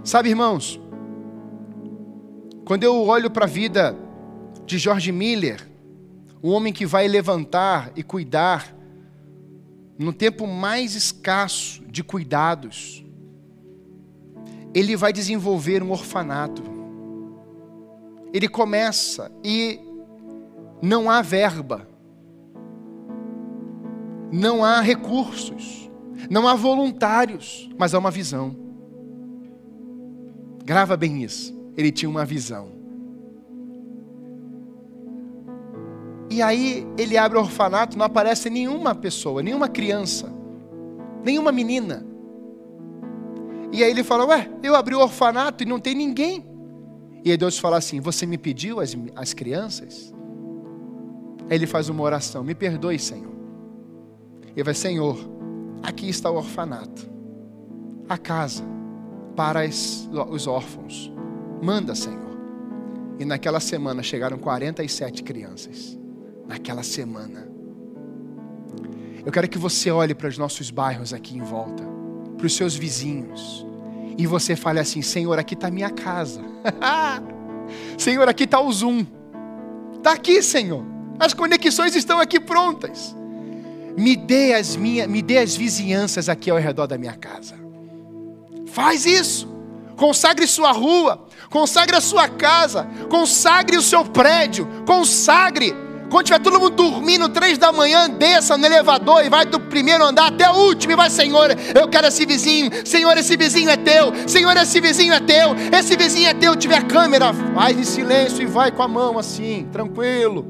Sabe, irmãos, quando eu olho para a vida de George Miller, um homem que vai levantar e cuidar no tempo mais escasso de cuidados, ele vai desenvolver um orfanato. Ele começa e não há verba, não há recursos, não há voluntários, mas há uma visão. Grava bem isso. Ele tinha uma visão. E aí ele abre o orfanato, não aparece nenhuma pessoa, nenhuma criança, nenhuma menina. E aí ele fala: Ué, eu abri o orfanato e não tem ninguém. E aí Deus fala assim: Você me pediu as, as crianças? Aí ele faz uma oração: Me perdoe, Senhor. Ele vai: Senhor, aqui está o orfanato, a casa para os órfãos. Manda, Senhor. E naquela semana chegaram 47 crianças. Naquela semana. Eu quero que você olhe para os nossos bairros aqui em volta, para os seus vizinhos, e você fale assim: Senhor, aqui está minha casa. [laughs] Senhor, aqui está o Zoom. Está aqui, Senhor. As conexões estão aqui prontas. Me dê as minhas, me dê as vizinhanças aqui ao redor da minha casa. Faz isso. Consagre sua rua, consagre a sua casa, consagre o seu prédio, consagre quando tiver todo mundo dormindo, três da manhã, desça no elevador e vai do primeiro andar até o último e vai, Senhor, eu quero esse vizinho, Senhor, esse vizinho é teu, Senhor, esse vizinho é teu, esse vizinho é teu, tiver câmera, faz em silêncio e vai com a mão assim, tranquilo.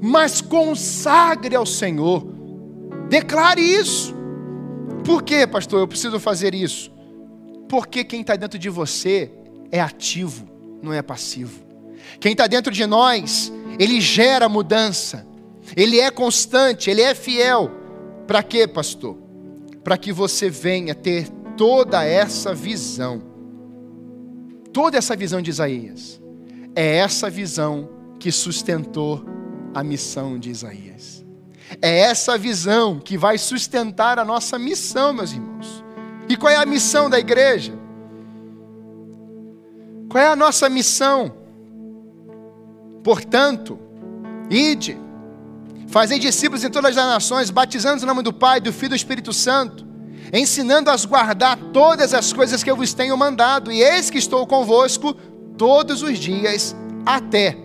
Mas consagre ao Senhor, declare isso. Por que, pastor, eu preciso fazer isso? Porque quem está dentro de você é ativo, não é passivo. Quem está dentro de nós ele gera mudança, ele é constante, ele é fiel. Para quê, pastor? Para que você venha ter toda essa visão, toda essa visão de Isaías. É essa visão que sustentou a missão de Isaías. É essa visão que vai sustentar a nossa missão, meus irmãos. E qual é a missão da igreja? Qual é a nossa missão? Portanto, ide, fazei discípulos em todas as nações, batizando no nome do Pai, do Filho e do Espírito Santo, ensinando-as a guardar todas as coisas que eu vos tenho mandado, e eis que estou convosco todos os dias até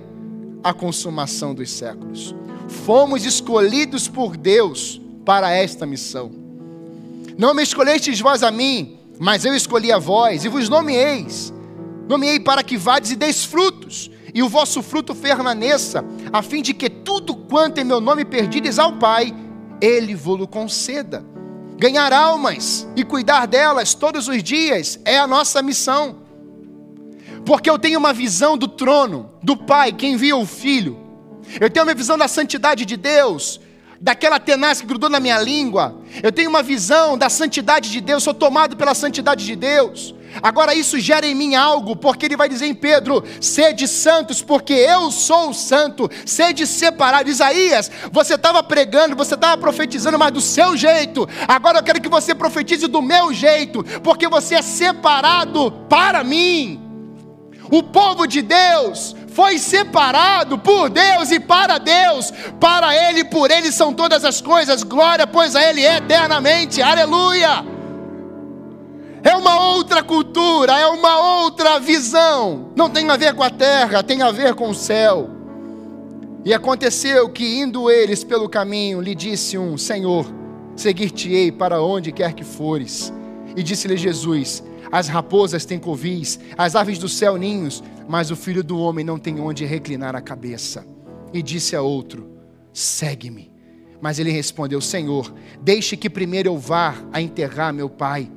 a consumação dos séculos. Fomos escolhidos por Deus para esta missão. Não me escolhestes vós a mim, mas eu escolhi a vós e vos nomeeis. Nomeei para que vades e deis frutos e o vosso fruto permaneça, a fim de que tudo quanto em meu nome perdides ao Pai, Ele vos conceda. Ganhar almas e cuidar delas todos os dias é a nossa missão. Porque eu tenho uma visão do trono, do Pai que envia o Filho. Eu tenho uma visão da santidade de Deus, daquela tenaz que grudou na minha língua. Eu tenho uma visão da santidade de Deus, sou tomado pela santidade de Deus. Agora isso gera em mim algo, porque ele vai dizer em Pedro: sede santos, porque eu sou santo, sede separado. Isaías, você estava pregando, você estava profetizando, mas do seu jeito. Agora eu quero que você profetize do meu jeito, porque você é separado para mim. O povo de Deus foi separado por Deus e para Deus, para Ele e por Ele são todas as coisas, glória, pois a Ele é eternamente, aleluia é uma outra cultura, é uma outra visão. Não tem a ver com a terra, tem a ver com o céu. E aconteceu que, indo eles pelo caminho, lhe disse um: Senhor, seguir-te-ei para onde quer que fores. E disse-lhe Jesus: As raposas têm covis, as aves do céu ninhos, mas o filho do homem não tem onde reclinar a cabeça. E disse a outro: Segue-me. Mas ele respondeu: Senhor, deixe que primeiro eu vá a enterrar meu pai.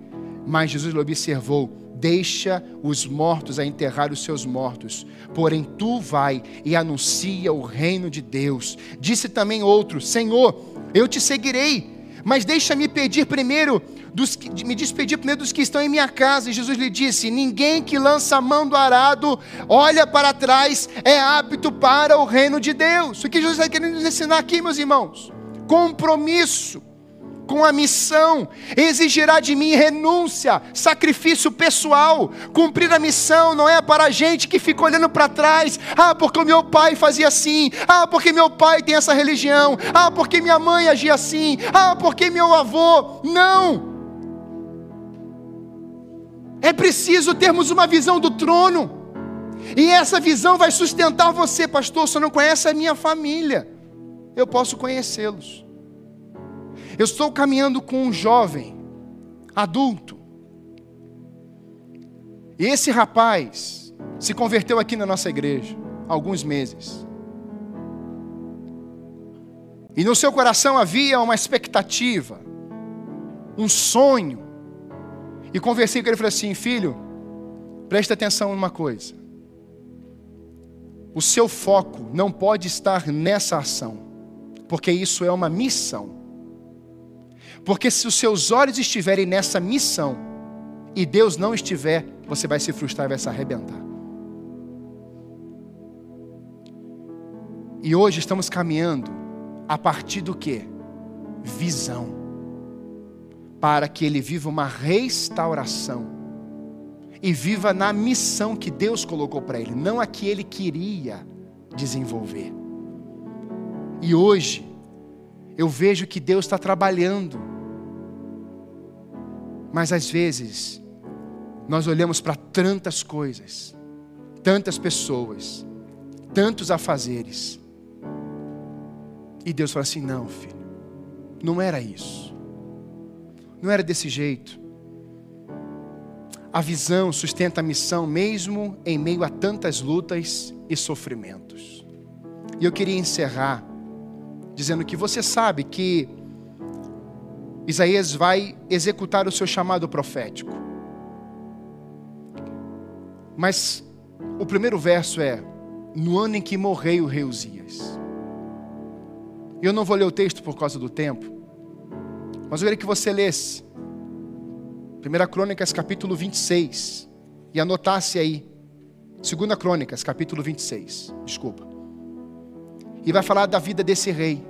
Mas Jesus lhe observou: Deixa os mortos a enterrar os seus mortos, porém tu vai e anuncia o reino de Deus. Disse também outro: Senhor, eu te seguirei, mas deixa-me pedir primeiro dos que, me despedir primeiro dos que estão em minha casa. E Jesus lhe disse: Ninguém que lança a mão do arado, olha para trás, é apto para o reino de Deus. O que Jesus está querendo nos ensinar aqui, meus irmãos? Compromisso com a missão, exigirá de mim renúncia, sacrifício pessoal. Cumprir a missão não é para a gente que fica olhando para trás, ah, porque o meu pai fazia assim, ah, porque meu pai tem essa religião, ah, porque minha mãe agia assim, ah, porque meu avô. Não! É preciso termos uma visão do trono. E essa visão vai sustentar você, pastor. Você não conhece a minha família. Eu posso conhecê-los. Eu estou caminhando com um jovem, adulto. E esse rapaz se converteu aqui na nossa igreja há alguns meses. E no seu coração havia uma expectativa, um sonho. E conversei com ele e falei assim: filho, preste atenção numa coisa. O seu foco não pode estar nessa ação, porque isso é uma missão. Porque se os seus olhos estiverem nessa missão e Deus não estiver, você vai se frustrar e vai se arrebentar. E hoje estamos caminhando a partir do que? Visão. Para que ele viva uma restauração e viva na missão que Deus colocou para ele, não a que ele queria desenvolver. E hoje, eu vejo que Deus está trabalhando, mas às vezes, nós olhamos para tantas coisas, tantas pessoas, tantos afazeres, e Deus fala assim: não, filho, não era isso, não era desse jeito. A visão sustenta a missão, mesmo em meio a tantas lutas e sofrimentos. E eu queria encerrar dizendo que você sabe que Isaías vai executar o seu chamado profético. Mas o primeiro verso é: No ano em que morreu o rei Uzias. Eu não vou ler o texto por causa do tempo, mas eu queria que você lesse 1 Crônicas capítulo 26 e anotasse aí 2 Crônicas capítulo 26, desculpa. E vai falar da vida desse rei.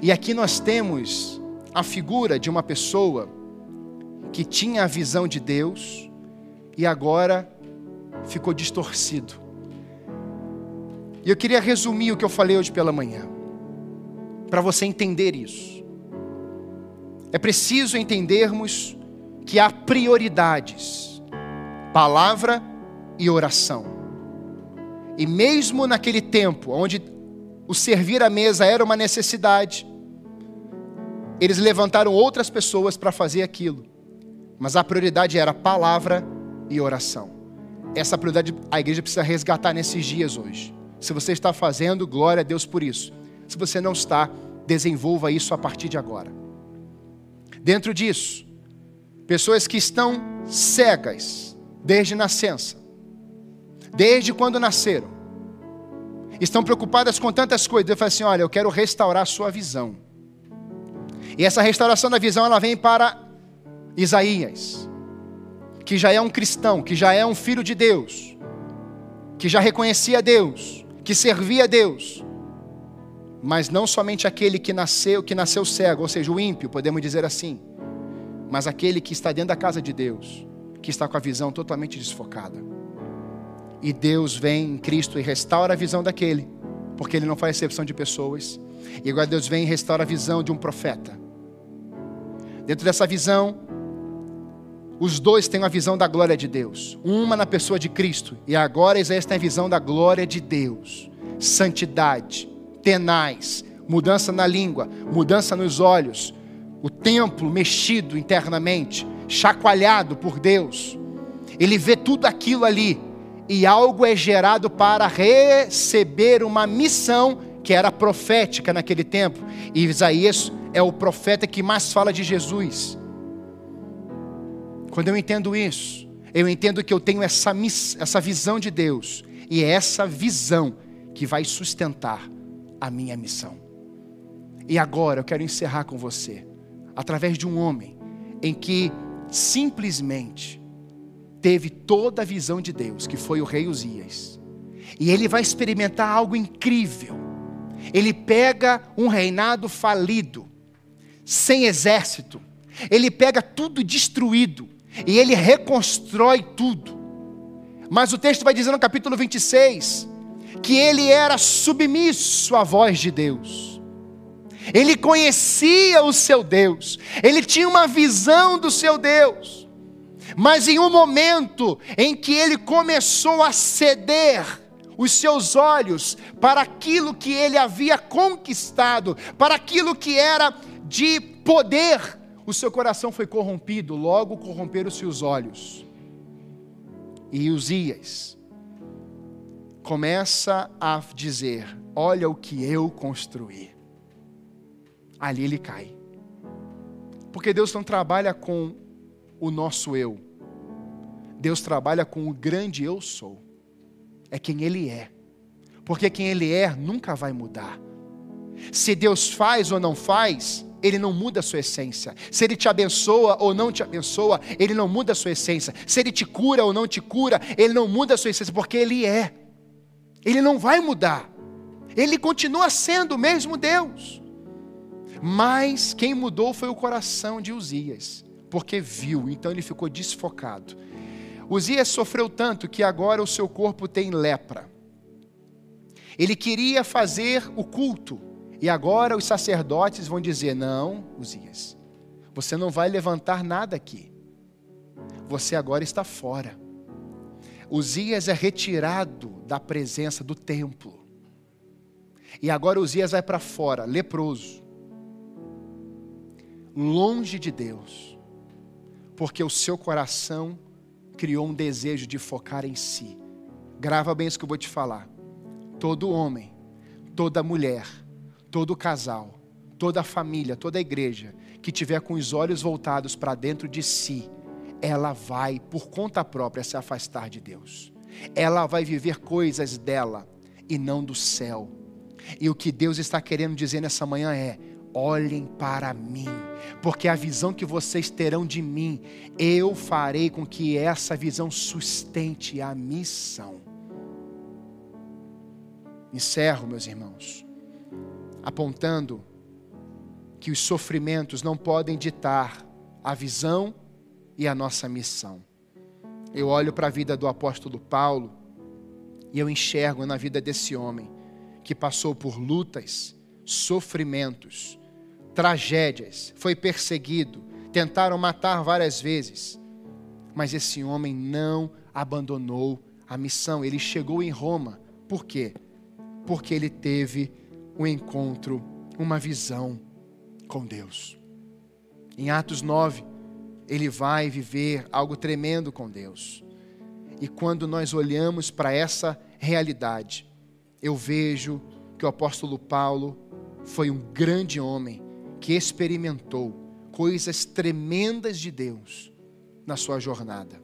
E aqui nós temos a figura de uma pessoa que tinha a visão de Deus e agora ficou distorcido. E eu queria resumir o que eu falei hoje pela manhã, para você entender isso. É preciso entendermos que há prioridades: palavra e oração. E mesmo naquele tempo, onde o servir à mesa era uma necessidade. Eles levantaram outras pessoas para fazer aquilo. Mas a prioridade era palavra e oração. Essa prioridade a igreja precisa resgatar nesses dias hoje. Se você está fazendo, glória a Deus por isso. Se você não está, desenvolva isso a partir de agora. Dentro disso, pessoas que estão cegas desde nascença, desde quando nasceram, estão preocupadas com tantas coisas. Deus fala assim: olha, eu quero restaurar a sua visão. E essa restauração da visão ela vem para Isaías, que já é um cristão, que já é um filho de Deus, que já reconhecia Deus, que servia a Deus. Mas não somente aquele que nasceu, que nasceu cego, ou seja, o ímpio, podemos dizer assim, mas aquele que está dentro da casa de Deus, que está com a visão totalmente desfocada. E Deus vem em Cristo e restaura a visão daquele, porque ele não faz exceção de pessoas. E agora Deus vem e restaura a visão de um profeta. Dentro dessa visão, os dois têm a visão da glória de Deus. Uma na pessoa de Cristo. E agora Isaías tem a visão da glória de Deus. Santidade, tenaz, mudança na língua, mudança nos olhos. O templo mexido internamente, chacoalhado por Deus. Ele vê tudo aquilo ali e algo é gerado para receber uma missão que era profética naquele tempo. E Isaías é o profeta que mais fala de Jesus. Quando eu entendo isso, eu entendo que eu tenho essa, essa visão de Deus, e é essa visão que vai sustentar a minha missão. E agora eu quero encerrar com você, através de um homem em que simplesmente teve toda a visão de Deus, que foi o rei Uzias. E ele vai experimentar algo incrível. Ele pega um reinado falido, sem exército. Ele pega tudo destruído e ele reconstrói tudo. Mas o texto vai dizer no capítulo 26 que ele era submisso à voz de Deus. Ele conhecia o seu Deus, ele tinha uma visão do seu Deus. Mas em um momento em que ele começou a ceder os seus olhos para aquilo que ele havia conquistado, para aquilo que era de poder, o seu coração foi corrompido, logo corromperam-se os olhos. E Uzias começa a dizer: Olha o que eu construí. Ali ele cai. Porque Deus não trabalha com o nosso eu, Deus trabalha com o grande eu sou. É quem Ele é. Porque quem Ele é nunca vai mudar. Se Deus faz ou não faz, Ele não muda a sua essência. Se Ele te abençoa ou não te abençoa, Ele não muda a sua essência. Se Ele te cura ou não te cura, Ele não muda a sua essência, porque Ele é. Ele não vai mudar. Ele continua sendo o mesmo Deus. Mas quem mudou foi o coração de Uzias, porque viu, então ele ficou desfocado. Uzias sofreu tanto que agora o seu corpo tem lepra. Ele queria fazer o culto, e agora os sacerdotes vão dizer: Não, Uzias, você não vai levantar nada aqui. Você agora está fora. Uzias é retirado da presença do templo. E agora Uzias vai para fora, leproso, longe de Deus, porque o seu coração criou um desejo de focar em si. Grava bem isso que eu vou te falar. Todo homem, toda mulher, todo casal, toda família, toda igreja que tiver com os olhos voltados para dentro de si, ela vai, por conta própria, se afastar de Deus. Ela vai viver coisas dela e não do céu. E o que Deus está querendo dizer nessa manhã é: olhem para mim, porque a visão que vocês terão de mim, eu farei com que essa visão sustente a missão. Encerro, meus irmãos, apontando que os sofrimentos não podem ditar a visão e a nossa missão. Eu olho para a vida do apóstolo Paulo e eu enxergo na vida desse homem que passou por lutas, sofrimentos, tragédias, foi perseguido, tentaram matar várias vezes, mas esse homem não abandonou a missão. Ele chegou em Roma, por quê? Porque ele teve um encontro, uma visão com Deus. Em Atos 9, ele vai viver algo tremendo com Deus. E quando nós olhamos para essa realidade, eu vejo que o apóstolo Paulo foi um grande homem que experimentou coisas tremendas de Deus na sua jornada.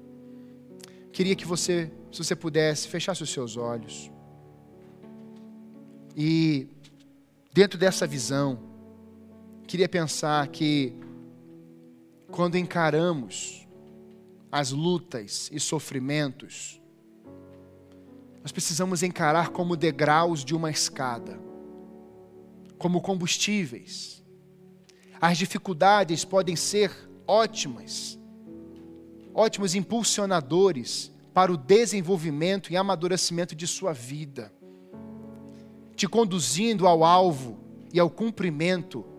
Queria que você, se você pudesse, fechasse os seus olhos. E dentro dessa visão, queria pensar que quando encaramos as lutas e sofrimentos, nós precisamos encarar como degraus de uma escada, como combustíveis. As dificuldades podem ser ótimas, ótimos impulsionadores para o desenvolvimento e amadurecimento de sua vida, te conduzindo ao alvo e ao cumprimento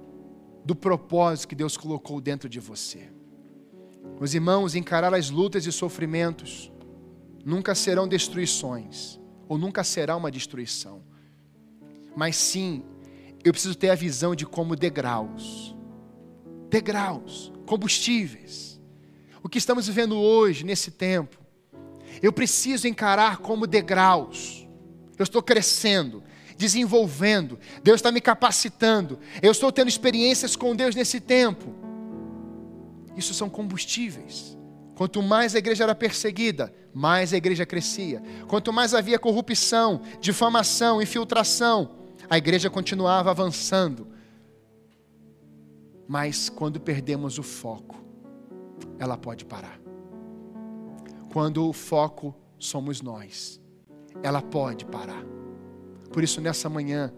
do propósito que Deus colocou dentro de você. Meus irmãos, encarar as lutas e sofrimentos nunca serão destruições, ou nunca será uma destruição. Mas sim, eu preciso ter a visão de como degraus degraus, combustíveis. O que estamos vivendo hoje, nesse tempo, eu preciso encarar como degraus. Eu estou crescendo, desenvolvendo, Deus está me capacitando, eu estou tendo experiências com Deus nesse tempo. Isso são combustíveis. Quanto mais a igreja era perseguida, mais a igreja crescia. Quanto mais havia corrupção, difamação, infiltração, a igreja continuava avançando. Mas quando perdemos o foco, ela pode parar. Quando o foco somos nós, ela pode parar. Por isso, nessa manhã,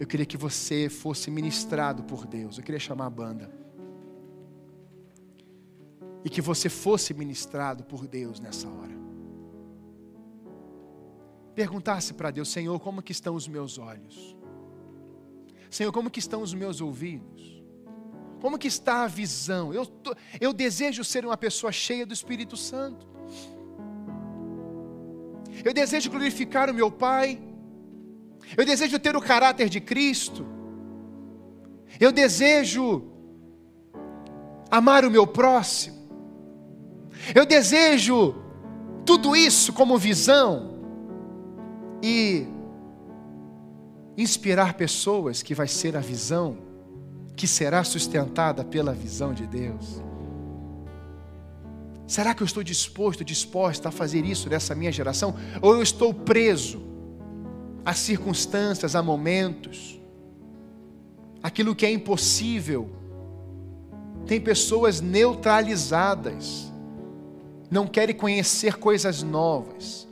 eu queria que você fosse ministrado por Deus. Eu queria chamar a banda. E que você fosse ministrado por Deus nessa hora. Perguntasse para Deus, Senhor, como que estão os meus olhos? Senhor, como que estão os meus ouvidos? Como que está a visão? Eu, eu desejo ser uma pessoa cheia do Espírito Santo. Eu desejo glorificar o meu Pai. Eu desejo ter o caráter de Cristo. Eu desejo amar o meu próximo. Eu desejo tudo isso como visão e inspirar pessoas que vai ser a visão que será sustentada pela visão de Deus. Será que eu estou disposto, disposta a fazer isso nessa minha geração? Ou eu estou preso a circunstâncias, a momentos, aquilo que é impossível. Tem pessoas neutralizadas, não querem conhecer coisas novas,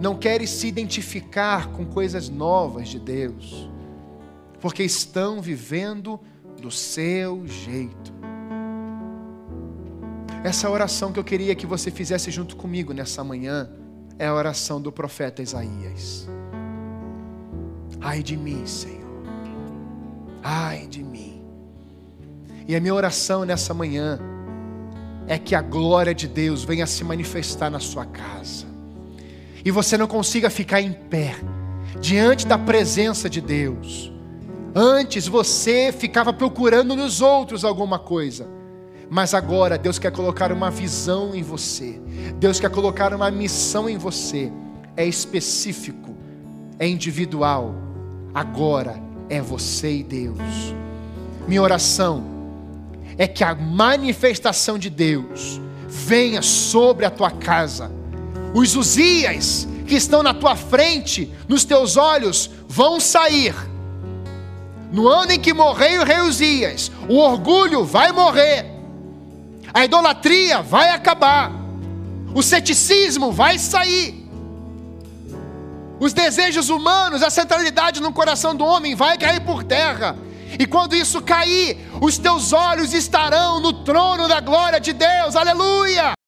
não querem se identificar com coisas novas de Deus, porque estão vivendo do seu jeito. Essa oração que eu queria que você fizesse junto comigo nessa manhã é a oração do profeta Isaías. Ai de mim, Senhor. Ai de mim. E a minha oração nessa manhã é que a glória de Deus venha se manifestar na sua casa. E você não consiga ficar em pé diante da presença de Deus. Antes você ficava procurando nos outros alguma coisa. Mas agora Deus quer colocar uma visão em você. Deus quer colocar uma missão em você. É específico, é individual. Agora é você e Deus. Minha oração é que a manifestação de Deus venha sobre a tua casa. Os Uzias que estão na tua frente, nos teus olhos, vão sair. No ano em que morreu o rei Uzias, o orgulho vai morrer, a idolatria vai acabar, o ceticismo vai sair, os desejos humanos, a centralidade no coração do homem vai cair por terra. E quando isso cair, os teus olhos estarão no trono da glória de Deus. Aleluia!